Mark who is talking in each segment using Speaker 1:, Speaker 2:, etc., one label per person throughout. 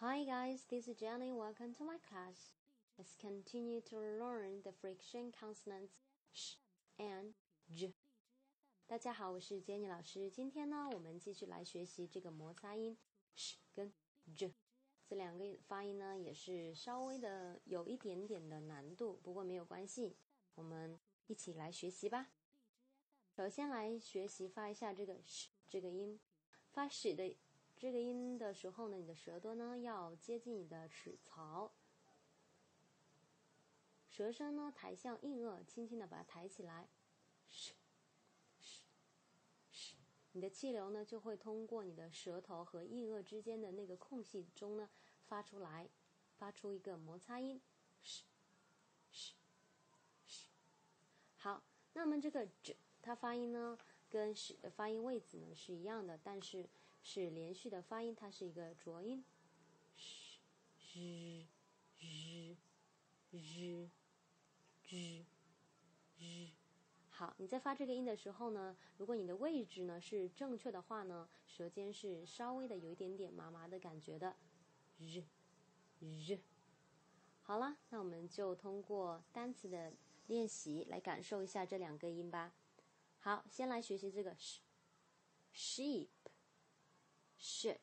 Speaker 1: Hi guys, this is Jenny. Welcome to my class. Let's continue to learn the friction consonants sh and j. 大家好，我是 Jenny 老师。今天呢，我们继续来学习这个摩擦音 sh 跟 j 这两个发音呢，也是稍微的有一点点的难度，不过没有关系，我们一起来学习吧。首先来学习发一下这个 sh 这个音，发 sh 的这个音的时候呢，你的舌头呢要接近你的齿槽，舌身呢抬向硬腭，轻轻的把它抬起来，sh sh sh，你的气流呢就会通过你的舌头和硬腭之间的那个空隙中呢发出来，发出一个摩擦音，sh sh sh。好，那么这个 j。它发音呢，跟使的发音位置呢是一样的，但是是连续的发音，它是一个浊音。sh z z z z z。好，你在发这个音的时候呢，如果你的位置呢是正确的话呢，舌尖是稍微的有一点点麻麻的感觉的。z z。好了，那我们就通过单词的练习来感受一下这两个音吧。好，先来学习这个 she sheep，sheep。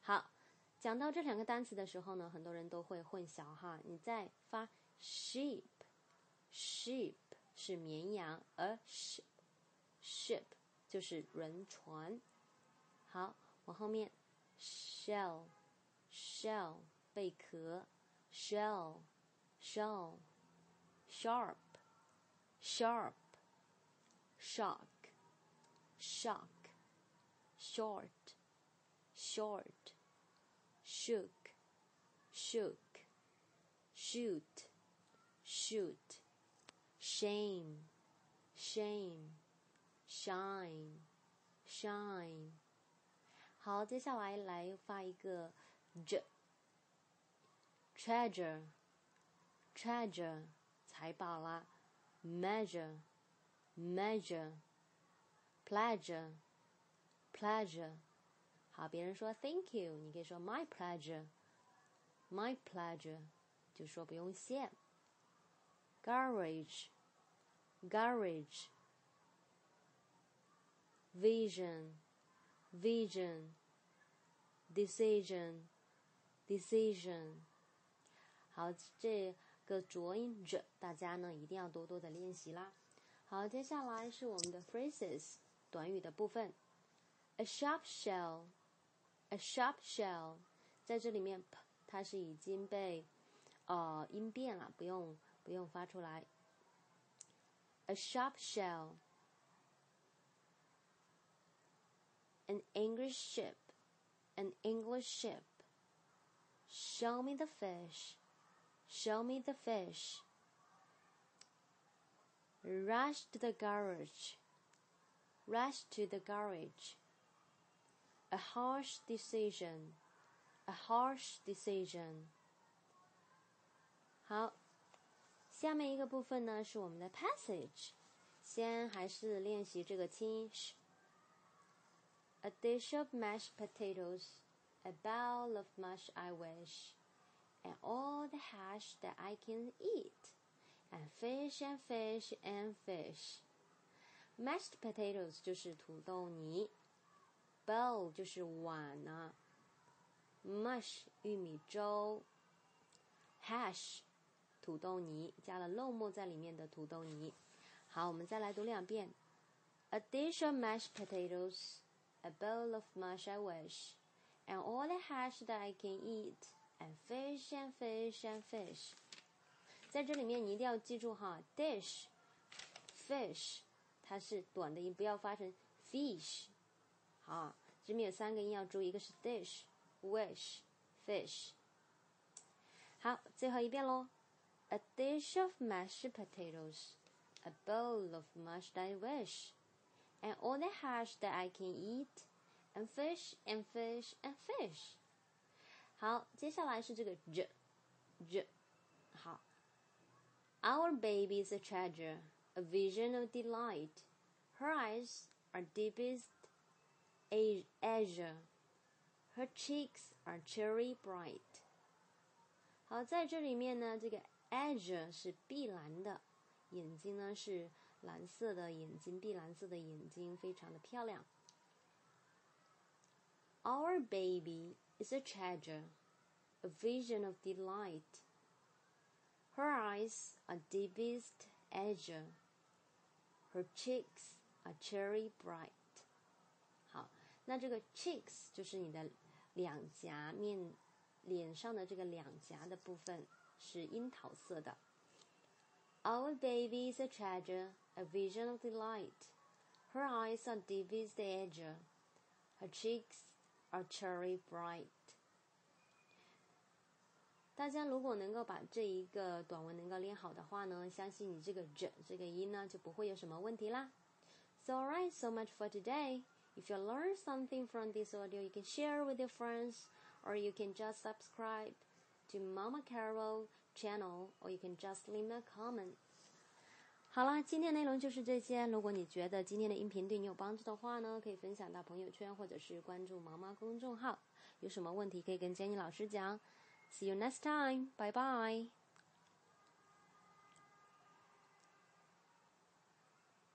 Speaker 1: 好，讲到这两个单词的时候呢，很多人都会混淆哈。你在发 sheep，sheep 是绵羊，而 ship，ship 就是轮船。好，往后面 shell，shell 贝壳，shell，shell，sharp，sharp。shock, shock, short, short, shook, shook, shoot, shoot, shame, shame, shine, shine。好，接下来来发一个 j，treasure，treasure，财宝啦，measure。measure, pleasure, pleasure。 好，别人说 Thank you，你可以说 My pleasure, my pleasure，就说不用谢。Garage, garage, vision, vision, decision, decision。好，这个浊音 j，大家呢一定要多多的练习啦。好，接下来是我们的 phrases 短语的部分。A sharp shell，a sharp shell，在这里面 p 它是已经被呃音变了，不用不用发出来。A sharp shell，an English ship，an English ship。Show me the fish，show me the fish。Rush to the garage. Rush to the garage. A harsh decision. A harsh decision. 好，下面一个部分呢是我们的 passage。先还是练习这个轻音。A dish of mashed potatoes, a bowl of mush I wish, and all the hash that I can eat and fish and fish and fish. Mashed potatoes 就是土豆泥 ，bowl 就是碗呐、啊、，mush 玉米粥，hash 土豆泥加了肉末在里面的土豆泥。好，我们再来读两遍。A dish of mashed potatoes, a bowl of mush I wish, and all the hash that I can eat, and fish and fish and fish. 在这里面你一定要记住哈，dish，fish，它是短的音，不要发成 fish。好，这里面有三个音要注意，一个是 dish，wish，fish。好，最后一遍喽。A dish of mashed potatoes, a bowl of mashed I wish, and all the hash that I can eat, and fish and fish and fish。好，接下来是这个 j，j，好。Our baby is a treasure, a vision of delight. Her eyes are deepest azure. Her cheeks are cherry bright。好，在这里面呢，这个 azure 是碧蓝的，眼睛呢是蓝色的眼睛，碧蓝色的眼睛，非常的漂亮。Our baby is a treasure, a vision of delight. Her eyes are deepest azure. Her cheeks are cherry bright. 那这个 cheeks 就是你的两颊面脸上的这个两颊的部分是樱桃色的。Our baby is a treasure, a vision of delight. Her eyes are deepest azure. Her cheeks are cherry bright. 大家如果能够把这一个短文能够练好的话呢，相信你这个 j 这个音呢就不会有什么问题啦。So alright, so much for today. If you learn something from this audio, you can share with your friends, or you can just subscribe to Mama Carol channel, or you can just leave a comment. 好啦，今天内容就是这些。如果你觉得今天的音频对你有帮助的话呢，可以分享到朋友圈，或者是关注毛妈公众号。有什么问题可以跟 Jenny 老师讲。See you next time. Bye bye.